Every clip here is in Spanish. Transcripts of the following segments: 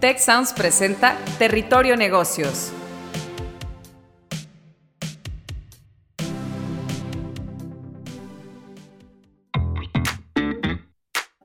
Tech Sounds presenta Territorio Negocios.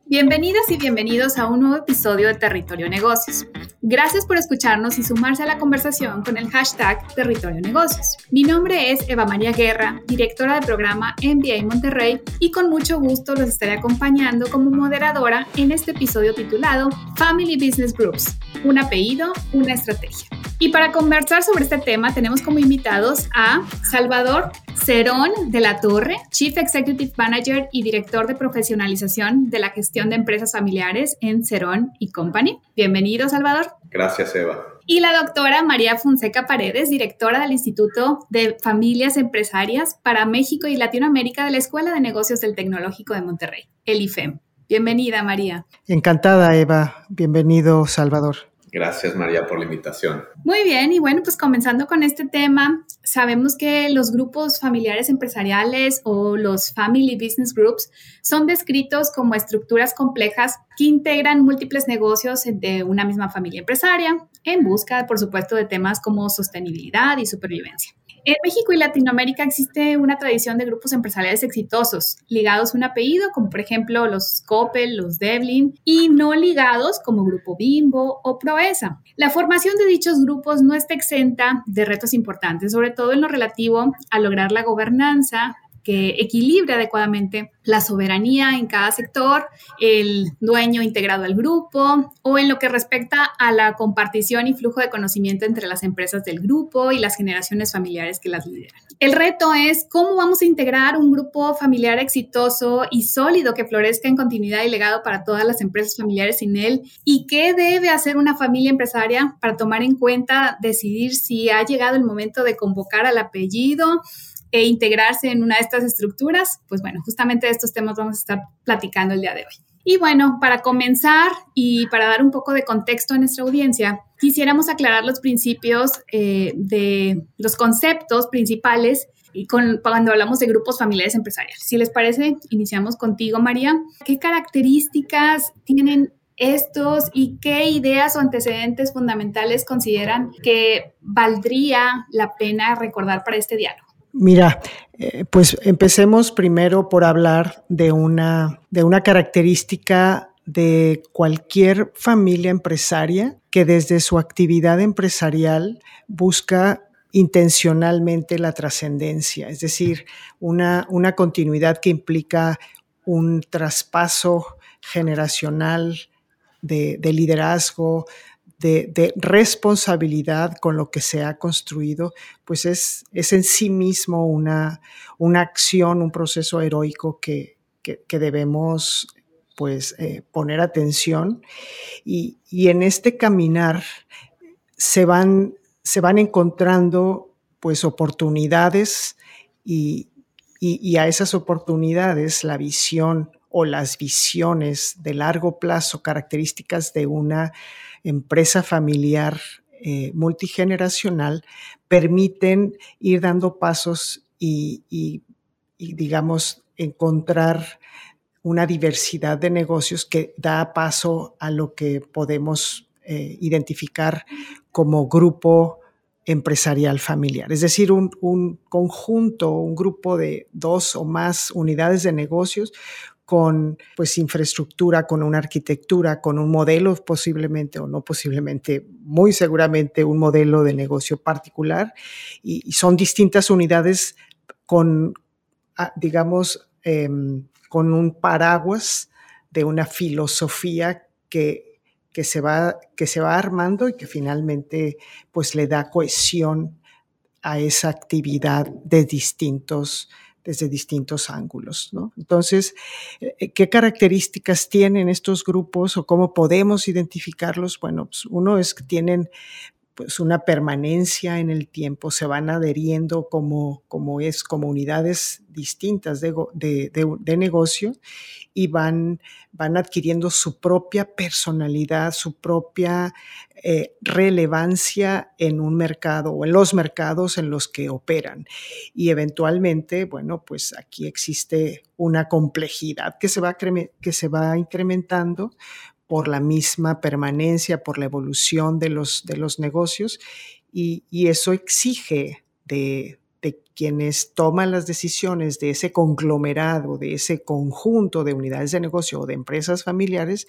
Bienvenidas y bienvenidos a un nuevo episodio de Territorio Negocios. Gracias por escucharnos y sumarse a la conversación con el hashtag Territorio Negocios. Mi nombre es Eva María Guerra, directora del programa MBA Monterrey, y con mucho gusto los estaré acompañando como moderadora en este episodio titulado Family Business Groups, un apellido, una estrategia. Y para conversar sobre este tema tenemos como invitados a Salvador Cerón de la Torre, Chief Executive Manager y Director de Profesionalización de la Gestión de Empresas Familiares en Cerón y Company. Bienvenido, Salvador. Gracias, Eva. Y la doctora María Fonseca Paredes, directora del Instituto de Familias Empresarias para México y Latinoamérica de la Escuela de Negocios del Tecnológico de Monterrey, el IFEM. Bienvenida, María. Encantada, Eva. Bienvenido, Salvador. Gracias María por la invitación. Muy bien, y bueno, pues comenzando con este tema, sabemos que los grupos familiares empresariales o los family business groups son descritos como estructuras complejas que integran múltiples negocios de una misma familia empresaria en busca, por supuesto, de temas como sostenibilidad y supervivencia. En México y Latinoamérica existe una tradición de grupos empresariales exitosos, ligados a un apellido, como por ejemplo los Coppel, los Devlin, y no ligados como Grupo Bimbo o Proesa. La formación de dichos grupos no está exenta de retos importantes, sobre todo en lo relativo a lograr la gobernanza, que equilibre adecuadamente la soberanía en cada sector, el dueño integrado al grupo o en lo que respecta a la compartición y flujo de conocimiento entre las empresas del grupo y las generaciones familiares que las lideran. El reto es cómo vamos a integrar un grupo familiar exitoso y sólido que florezca en continuidad y legado para todas las empresas familiares sin él y qué debe hacer una familia empresaria para tomar en cuenta, decidir si ha llegado el momento de convocar al apellido e integrarse en una de estas estructuras, pues bueno, justamente de estos temas vamos a estar platicando el día de hoy. Y bueno, para comenzar y para dar un poco de contexto a nuestra audiencia, quisiéramos aclarar los principios eh, de los conceptos principales y con, cuando hablamos de grupos familiares empresariales. Si les parece, iniciamos contigo, María. ¿Qué características tienen estos y qué ideas o antecedentes fundamentales consideran que valdría la pena recordar para este diálogo? Mira, eh, pues empecemos primero por hablar de una, de una característica de cualquier familia empresaria que desde su actividad empresarial busca intencionalmente la trascendencia, es decir, una, una continuidad que implica un traspaso generacional de, de liderazgo, de, responsabilidad con lo que se ha construido, pues es, es en sí mismo una, una acción, un proceso heroico que, debemos pues eh, poner atención. Y, en este caminar se van, se van encontrando pues oportunidades y, y, a esas oportunidades la visión o las visiones de largo plazo, características de una empresa familiar eh, multigeneracional, permiten ir dando pasos y, digamos, encontrar una diversidad de negocios que da paso a lo que podemos eh, identificar como grupo empresarial familiar, es decir, un, un, conjunto, un grupo de dos o más unidades de negocios con pues infraestructura, con una arquitectura, con un modelo posiblemente o no posiblemente, muy seguramente un modelo de negocio particular. Y, son distintas unidades con, ah, digamos, em, con un paraguas de una filosofía que, que, se va, que se va armando y que finalmente pues le da cohesión a esa actividad de distintos desde distintos ángulos. ¿no? Entonces, eh, ¿qué características tienen estos grupos o cómo podemos identificarlos? Bueno, pues uno es que tienen pues una permanencia en el tiempo, se van adheriendo como, como es, distintas de, de, negocio y van, van adquiriendo su propia personalidad, su propia eh, relevancia en un mercado o en los mercados en los que operan. Y eventualmente, bueno, pues aquí existe una complejidad que se va, que se va incrementando por la misma permanencia, por la evolución de los, de los negocios y, y eso exige de, de quienes toman las decisiones de ese conglomerado, de ese conjunto de unidades de negocio o de empresas familiares,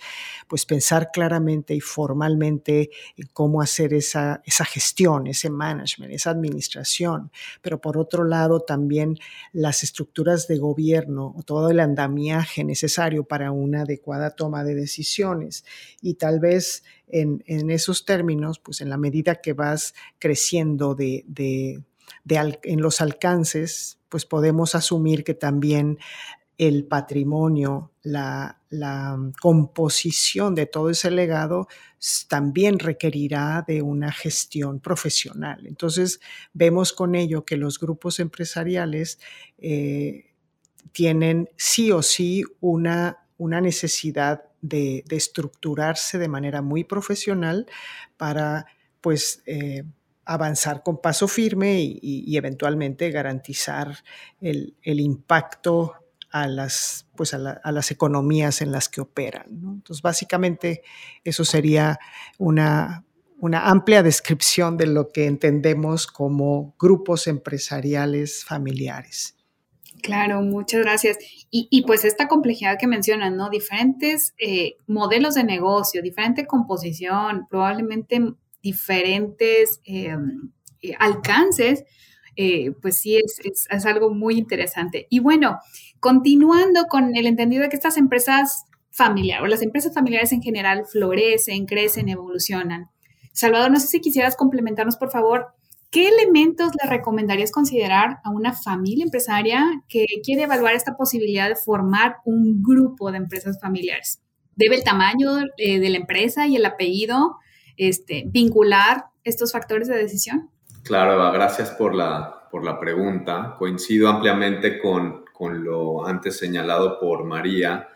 pues pensar claramente y formalmente en cómo hacer esa, esa gestión, ese management, esa administración. Pero por otro lado, también las estructuras de gobierno, todo el andamiaje necesario para una adecuada toma de decisiones. Y tal vez en, en esos términos, pues en la medida que vas creciendo de, de en los alcances, pues podemos asumir que también el patrimonio, la, composición de todo ese legado también requerirá de una gestión profesional. Entonces, vemos con ello que los grupos empresariales eh, tienen sí o sí una, una necesidad de, estructurarse de manera muy profesional para, pues, eh, avanzar con paso firme y, eventualmente garantizar el, impacto a las, pues a, las economías en las que operan. Entonces, básicamente, eso sería una, una amplia descripción de lo que entendemos como grupos empresariales familiares. Claro, muchas gracias. Y, pues esta complejidad que mencionan, ¿no? Diferentes eh, modelos de negocio, diferente composición, probablemente diferentes eh, eh, alcances, eh, pues sí es, es, algo muy interesante. Y bueno, continuando con el entendido de que estas empresas familiares o las empresas familiares en general florecen, crecen, evolucionan. Salvador, no sé si quisieras complementarnos, por favor, ¿qué elementos le recomendarías considerar a una familia empresaria que quiere evaluar esta posibilidad de formar un grupo de empresas familiares? ¿Debe el tamaño de la empresa y el apellido este, vincular estos factores de decisión? Claro, Eva, gracias por la, por la pregunta. Coincido ampliamente con, con lo antes señalado por María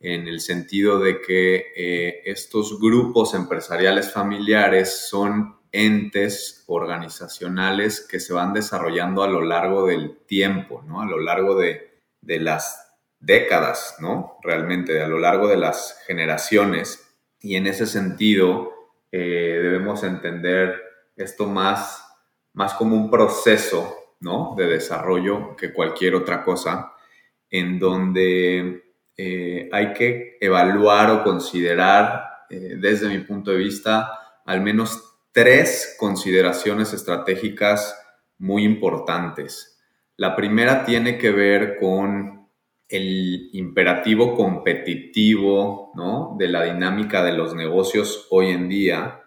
en el sentido de que eh, estos grupos empresariales familiares son entes organizacionales que se van desarrollando a lo largo del tiempo, ¿no? A lo largo de, de las décadas, ¿no? Realmente, a lo largo de las generaciones. Y en ese sentido, eh, debemos entender esto más, más como un proceso ¿no? de desarrollo que cualquier otra cosa, en donde eh, hay que evaluar o considerar, eh, desde mi punto de vista, al menos tres consideraciones estratégicas muy importantes. La primera tiene que ver con el imperativo competitivo ¿no? de la dinámica de los negocios hoy en día,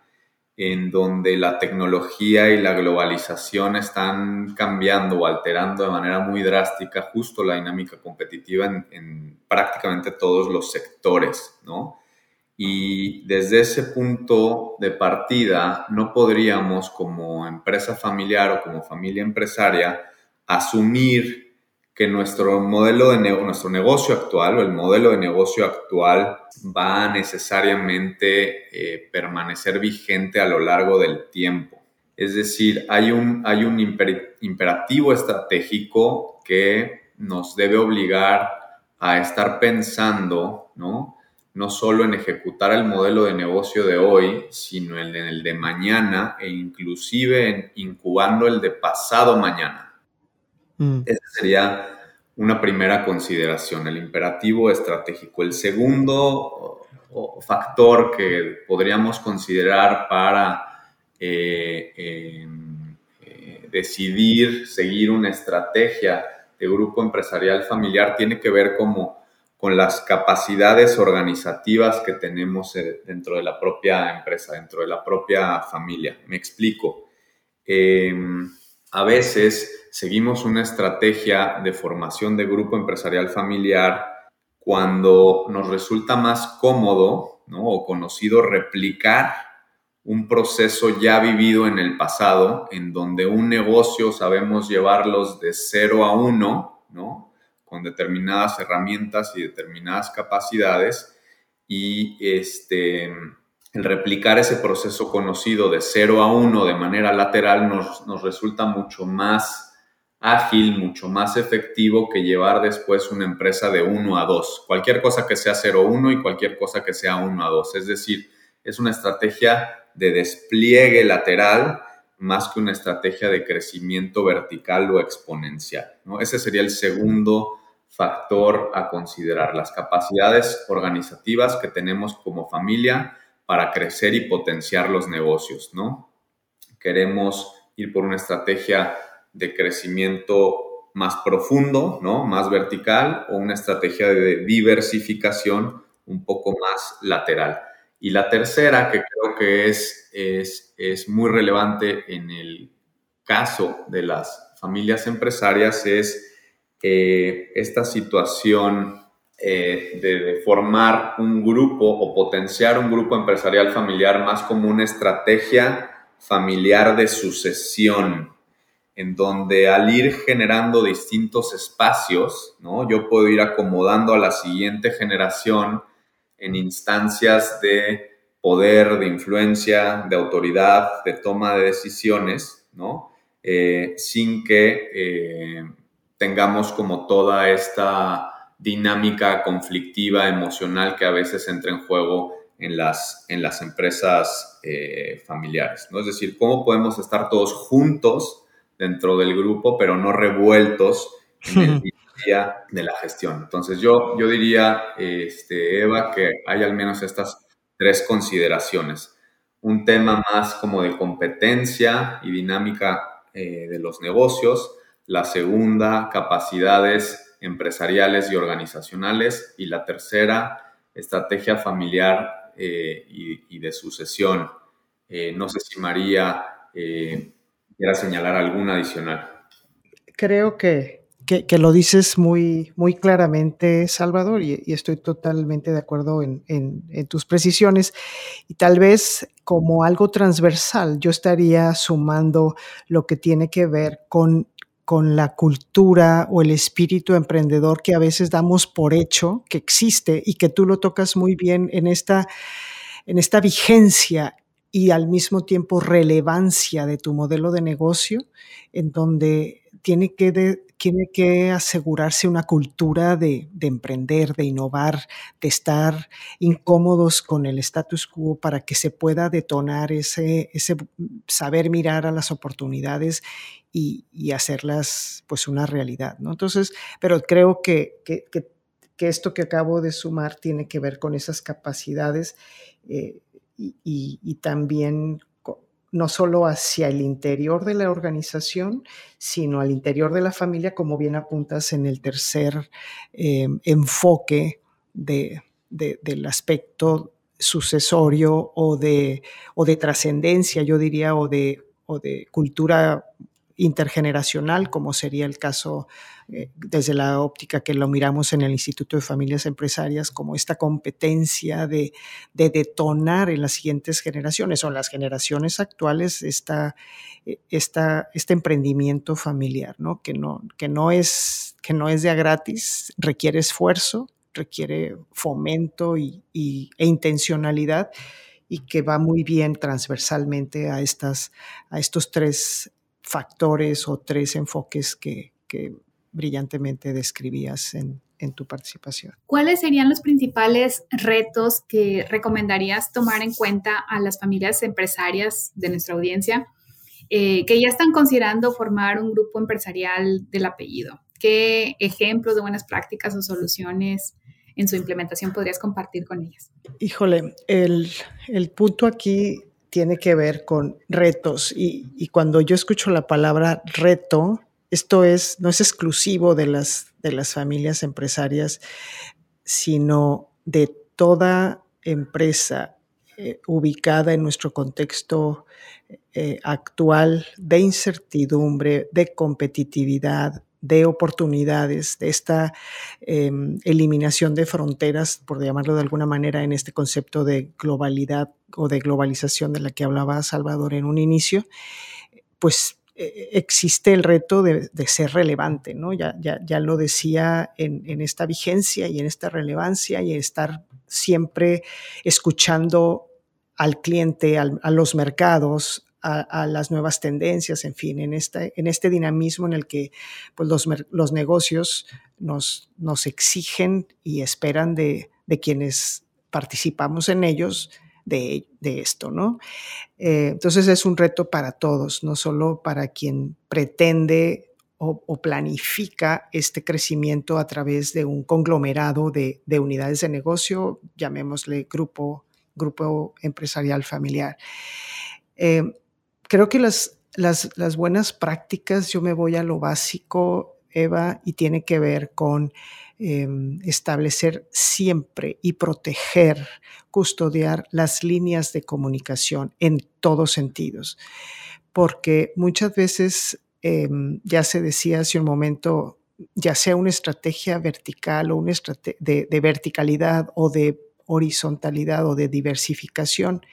en donde la tecnología y la globalización están cambiando o alterando de manera muy drástica justo la dinámica competitiva en, prácticamente todos los sectores, ¿no? Y desde ese punto de partida no podríamos como empresa familiar o como familia empresaria asumir que nuestro modelo de nuestro negocio actual o el modelo de negocio actual va necesariamente eh, permanecer vigente a lo largo del tiempo. Es decir, hay un, hay un imperativo estratégico que nos debe obligar a estar pensando, ¿no? no solo en ejecutar el modelo de negocio de hoy, sino en el de mañana e inclusive en incubando el de pasado mañana. Mm. Esa sería una primera consideración, el imperativo estratégico. El segundo factor que podríamos considerar para eh, em, eh, decidir seguir una estrategia de grupo empresarial familiar tiene que ver como con las capacidades organizativas que tenemos eh, dentro de la propia empresa, dentro de la propia familia. Me explico. Em, a veces seguimos una estrategia de formación de grupo empresarial familiar cuando nos resulta más cómodo o conocido replicar un proceso ya vivido en el pasado, en donde un negocio sabemos llevarlos de cero a uno, ¿no? con determinadas herramientas y determinadas capacidades, y este, el replicar ese proceso conocido de 0 a 1 de manera lateral nos, resulta mucho más ágil, mucho más efectivo que llevar después una empresa de 1 a 2. Cualquier cosa que sea 0-1 y cualquier cosa que sea 1 a 2. Es decir, es una estrategia de despliegue lateral más que una estrategia de crecimiento vertical o exponencial. ¿no? Ese sería el segundo factor a considerar, las capacidades organizativas que tenemos como familia para crecer y potenciar los negocios. ¿no? Queremos ir por una estrategia de crecimiento más profundo, ¿no? más vertical, o una estrategia de diversificación un poco más lateral. Y la tercera, que creo que es, es, es muy relevante en el caso de las familias empresarias, es eh, esta situación eh, de, formar un grupo o potenciar un grupo empresarial familiar más como una estrategia familiar de sucesión, en donde al ir generando distintos espacios, ¿no? yo puedo ir acomodando a la siguiente generación en instancias de poder, de influencia, de autoridad, de toma de decisiones, ¿no? Eh, sin que eh, tengamos como toda esta dinámica conflictiva, emocional que a veces entra en juego en las, en las empresas eh, familiares, ¿no? Es decir, cómo podemos estar todos juntos dentro del grupo, pero no revueltos en el de la gestión. Entonces yo, yo diría, este, Eva, que hay al menos estas tres consideraciones. Un tema más como de competencia y dinámica eh, de los negocios. La segunda, capacidades empresariales y organizacionales. Y la tercera, estrategia familiar eh, y, de sucesión. Eh, no sé si María quiera señalar alguna adicional. Creo que que, lo dices muy, muy claramente, Salvador, y, estoy totalmente de acuerdo en, tus precisiones. Y tal vez como algo transversal, yo estaría sumando lo que tiene que ver con, con la cultura o el espíritu emprendedor que a veces damos por hecho que existe y que tú lo tocas muy bien en esta, en esta vigencia y al mismo tiempo relevancia de tu modelo de negocio, en donde tiene que, tiene que asegurarse una cultura de, emprender, de innovar, de estar incómodos con el status quo para que se pueda detonar ese, saber mirar a las oportunidades y, hacerlas pues una realidad, ¿no? Entonces, pero creo que, que, esto que acabo de sumar tiene que ver con esas capacidades eh, y, y también no solo hacia el interior de la organización, sino al interior de la familia, como bien apuntas en el tercer eh, enfoque del aspecto sucesorio o de, o de trascendencia, yo diría, o de, o de cultura intergeneracional, como sería el caso desde la óptica que lo miramos en el Instituto de Familias Empresarias, como esta competencia de, detonar en las siguientes generaciones o en las generaciones actuales eh, este emprendimiento familiar. Que, no, es, de gratis, requiere esfuerzo, requiere fomento y, e intencionalidad y que va muy bien transversalmente a estos tres factores o tres enfoques que, brillantemente describías en, tu participación. ¿Cuáles serían los principales retos que recomendarías tomar en cuenta a las familias empresarias de nuestra audiencia eh, que ya están considerando formar un grupo empresarial del apellido? ¿Qué ejemplos de buenas prácticas o soluciones en su implementación podrías compartir con ellas? Híjole, el, el punto aquí tiene que ver con retos y, cuando yo escucho la palabra reto, esto es, no es exclusivo de las, de las familias empresarias, sino de toda empresa eh, ubicada en nuestro contexto eh, actual de incertidumbre, de competitividad, de oportunidades, de esta em, eliminación de fronteras, por llamarlo de alguna manera, en este concepto de globalidad o de globalización de la que hablaba Salvador en un inicio, pues existe el reto de, ser relevante, ¿no? Ya, ya, lo decía en, esta vigencia y en esta relevancia y estar siempre escuchando al cliente, a los mercados, a, las nuevas tendencias, en fin, en, este, en este dinamismo en el que pues, los, los negocios nos, nos exigen y esperan de, de quienes participamos en ellos de, esto, ¿no? Eh, entonces es un reto para todos, no solo para quien pretende o, planifica este crecimiento a través de un conglomerado de, unidades de negocio, llamémosle grupo, grupo empresarial familiar. Eh, creo que las, las, las buenas prácticas, yo me voy a lo básico, Eva, y tiene que ver con Em, establecer siempre y proteger, custodiar las líneas de comunicación en todos sentidos. Porque muchas veces, em, ya se decía hace un momento, ya sea una estrategia vertical o una estrategia de, verticalidad o de horizontalidad o de diversificación,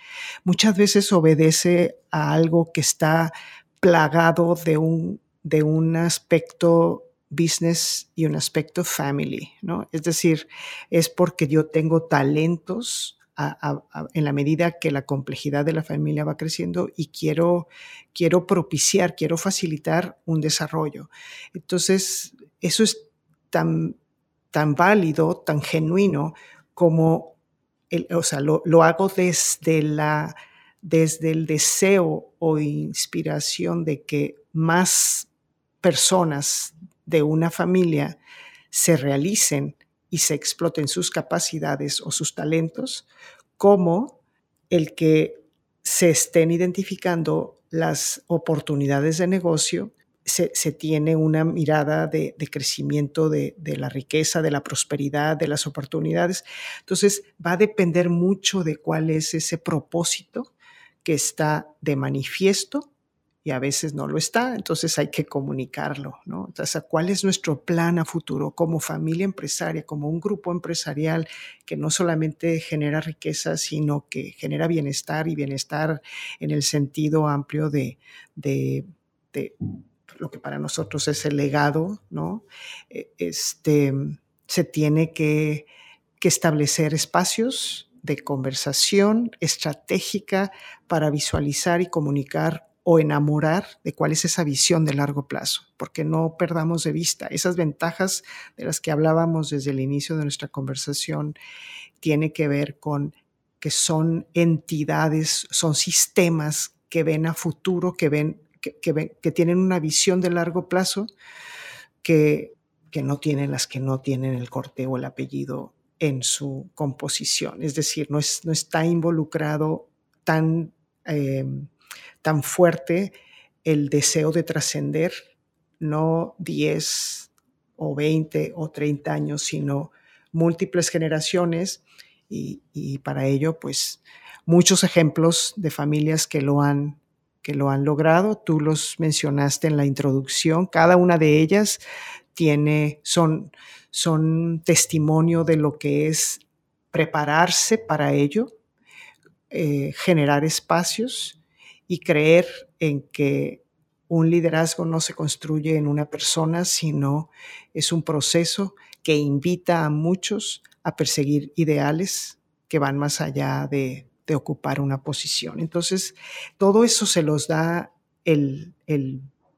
muchas veces obedece a algo que está plagado de un, de un aspecto business y un aspecto family, ¿no? Es decir, es porque yo tengo talentos en la medida que la complejidad de la familia va creciendo y quiero, quiero propiciar, quiero facilitar un desarrollo. Entonces, eso es tan, tan válido, tan genuino como, el, o sea, lo, lo hago desde la desde el deseo o inspiración de que más personas de una familia se realicen y se exploten sus capacidades o sus talentos, como el que se estén identificando las oportunidades de negocio, se, tiene una mirada de, crecimiento de, de, la riqueza, de la prosperidad, de las oportunidades. Entonces, va a depender mucho de cuál es ese propósito que está de manifiesto y a veces no lo está, entonces hay que comunicarlo, ¿no? Entonces, ¿cuál es nuestro plan a futuro como familia empresaria, como un grupo empresarial que no solamente genera riqueza, sino que genera bienestar y bienestar en el sentido amplio de, de, lo que para nosotros es el legado, ¿no? E, este, se tiene que, que establecer espacios de conversación estratégica para visualizar y comunicar o enamorar de cuál es esa visión de largo plazo, porque no perdamos de vista esas ventajas de las que hablábamos desde el inicio de nuestra conversación, tiene que ver con que son entidades, son sistemas que ven a futuro, que ven, que, tienen una visión de largo plazo que, que no tienen las que no tienen el corte o el apellido en su composición. Es decir, no, es, no está involucrado tan eh, tan fuerte el deseo de trascender, no 10 o 20 o 30 años, sino múltiples generaciones y, para ello, pues, muchos ejemplos de familias que lo han que lo han logrado. Tú los mencionaste en la introducción. Cada una de ellas tiene, son, son testimonio de lo que es prepararse para ello, eh, generar espacios y creer en que un liderazgo no se construye en una persona, sino es un proceso que invita a muchos a perseguir ideales que van más allá de, ocupar una posición. Entonces, todo eso se los da el,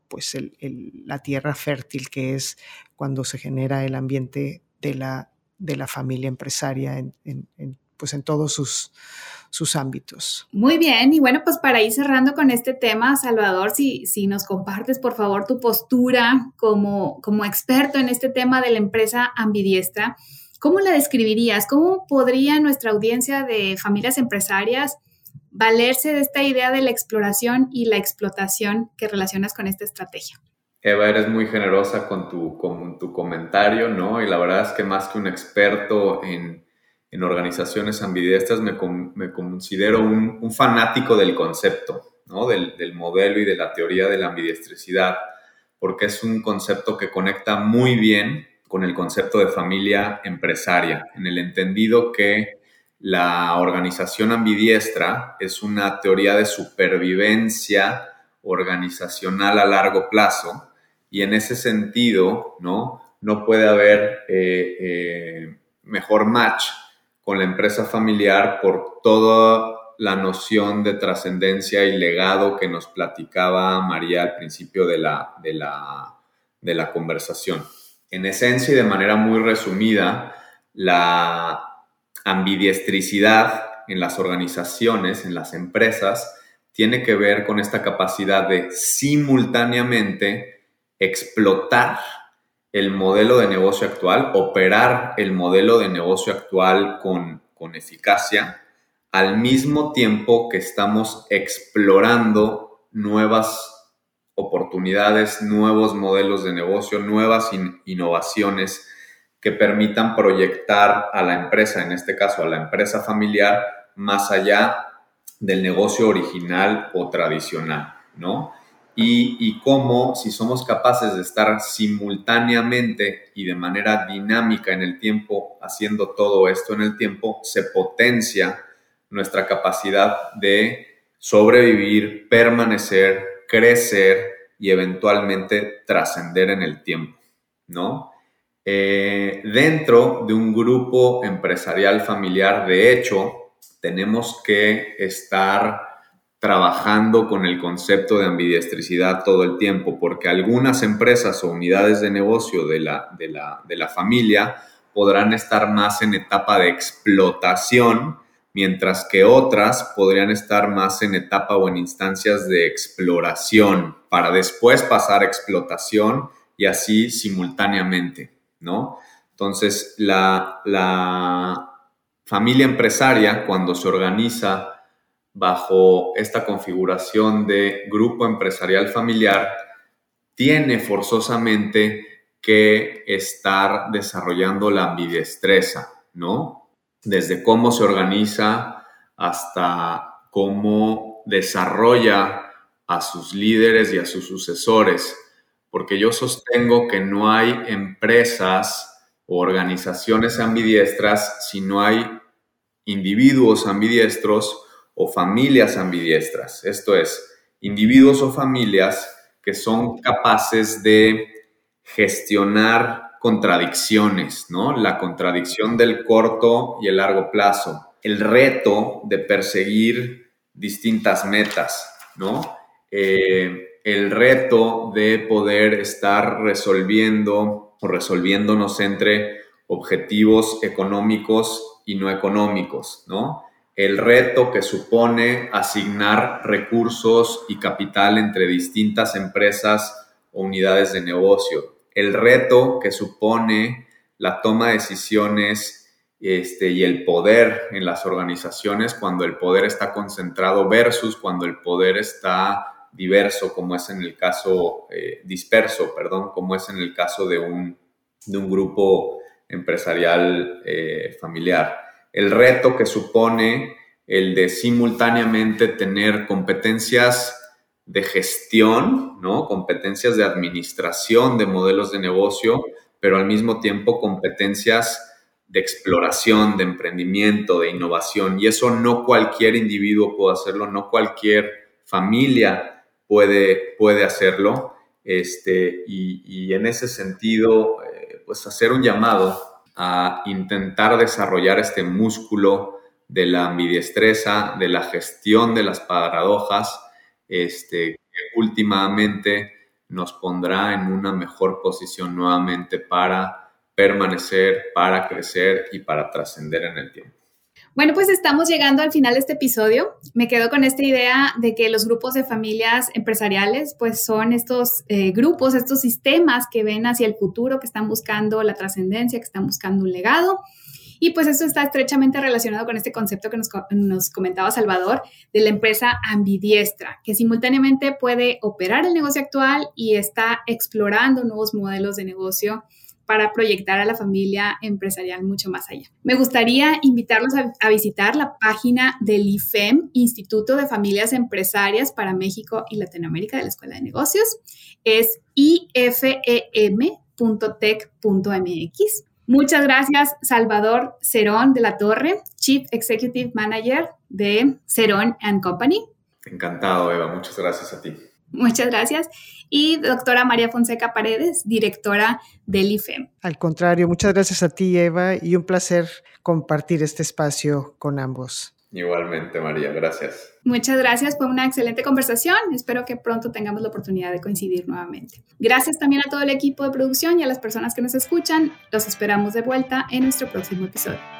pues la tierra fértil que es cuando se genera el ambiente de la, de la familia empresaria en, pues en todos sus, sus ámbitos. Muy bien, y bueno, pues para ir cerrando con este tema, Salvador, si, si nos compartes por favor tu postura como, como experto en este tema de la empresa ambidiestra, ¿cómo la describirías? ¿Cómo podría nuestra audiencia de familias empresarias valerse de esta idea de la exploración y la explotación que relacionas con esta estrategia? Eva, eres muy generosa con tu, con tu comentario, ¿no? Y la verdad es que más que un experto en en organizaciones ambidiestras me, me considero un, fanático del concepto, ¿no? del, del, modelo y de la teoría de la ambidiestricidad, porque es un concepto que conecta muy bien con el concepto de familia empresaria, en el entendido que la organización ambidiestra es una teoría de supervivencia organizacional a largo plazo y en ese sentido, ¿no? No puede haber eh, eh, mejor match con la empresa familiar por toda la noción de trascendencia y legado que nos platicaba María al principio de la, de, la, de la conversación. En esencia y de manera muy resumida, la ambidiestricidad en las organizaciones, en las empresas, tiene que ver con esta capacidad de simultáneamente explotar el modelo de negocio actual, operar el modelo de negocio actual con, con eficacia, al mismo tiempo que estamos explorando nuevas oportunidades, nuevos modelos de negocio, nuevas innovaciones que permitan proyectar a la empresa, en este caso a la empresa familiar, más allá del negocio original o tradicional, ¿no? Y, cómo, si somos capaces de estar simultáneamente y de manera dinámica en el tiempo, haciendo todo esto en el tiempo, se potencia nuestra capacidad de sobrevivir, permanecer, crecer y eventualmente trascender en el tiempo, ¿no? Eh, dentro de un grupo empresarial familiar, de hecho, tenemos que estar trabajando con el concepto de ambidiestricidad todo el tiempo, porque algunas empresas o unidades de negocio de la, de la, de la familia podrán estar más en etapa de explotación, mientras que otras podrían estar más en etapa o en instancias de exploración, para después pasar a explotación y así simultáneamente, ¿no? Entonces, la, la, familia empresaria, cuando se organiza bajo esta configuración de grupo empresarial familiar, tiene forzosamente que estar desarrollando la ambidestreza, ¿no? Desde cómo se organiza hasta cómo desarrolla a sus líderes y a sus sucesores, porque yo sostengo que no hay empresas o organizaciones ambidiestras si no hay individuos ambidiestros o familias ambidiestras. Esto es, individuos o familias que son capaces de gestionar contradicciones, ¿no? La contradicción del corto y el largo plazo, el reto de perseguir distintas metas, ¿no? Eh, el reto de poder estar resolviendo o resolviéndonos entre objetivos económicos y no económicos, ¿no? El reto que supone asignar recursos y capital entre distintas empresas o unidades de negocio. El reto que supone la toma de decisiones este, y el poder en las organizaciones cuando el poder está concentrado versus cuando el poder está diverso, como es en el caso, eh, disperso, perdón, como es en el caso de un, de un grupo empresarial eh, familiar. El reto que supone el de simultáneamente tener competencias de gestión, ¿no? competencias de administración de modelos de negocio, pero al mismo tiempo competencias de exploración, de emprendimiento, de innovación. Y eso no cualquier individuo puede hacerlo, no cualquier familia puede, puede hacerlo. Este, y, en ese sentido, pues hacer un llamado a intentar desarrollar este músculo de la ambidiestreza, de la gestión de las paradojas, este, que últimamente nos pondrá en una mejor posición nuevamente para permanecer, para crecer y para trascender en el tiempo. Bueno, pues estamos llegando al final de este episodio. Me quedo con esta idea de que los grupos de familias empresariales, pues son estos eh, grupos, estos sistemas que ven hacia el futuro, que están buscando la trascendencia, que están buscando un legado. Y pues esto está estrechamente relacionado con este concepto que nos, comentaba Salvador de la empresa ambidiestra, que simultáneamente puede operar el negocio actual y está explorando nuevos modelos de negocio para proyectar a la familia empresarial mucho más allá. Me gustaría invitarlos a, visitar la página del IFEM, Instituto de Familias Empresarias para México y Latinoamérica de la Escuela de Negocios. Es ifem.tech.mx. Muchas gracias, Salvador Cerón de la Torre, Chief Executive Manager de Cerón Company. Encantado, Eva. Muchas gracias a ti. Muchas gracias. Y doctora María Fonseca Paredes, directora del IFEM. Al contrario, muchas gracias a ti, Eva, y un placer compartir este espacio con ambos. Igualmente, María, gracias. Muchas gracias, fue una excelente conversación. Espero que pronto tengamos la oportunidad de coincidir nuevamente. Gracias también a todo el equipo de producción y a las personas que nos escuchan. Los esperamos de vuelta en nuestro próximo episodio.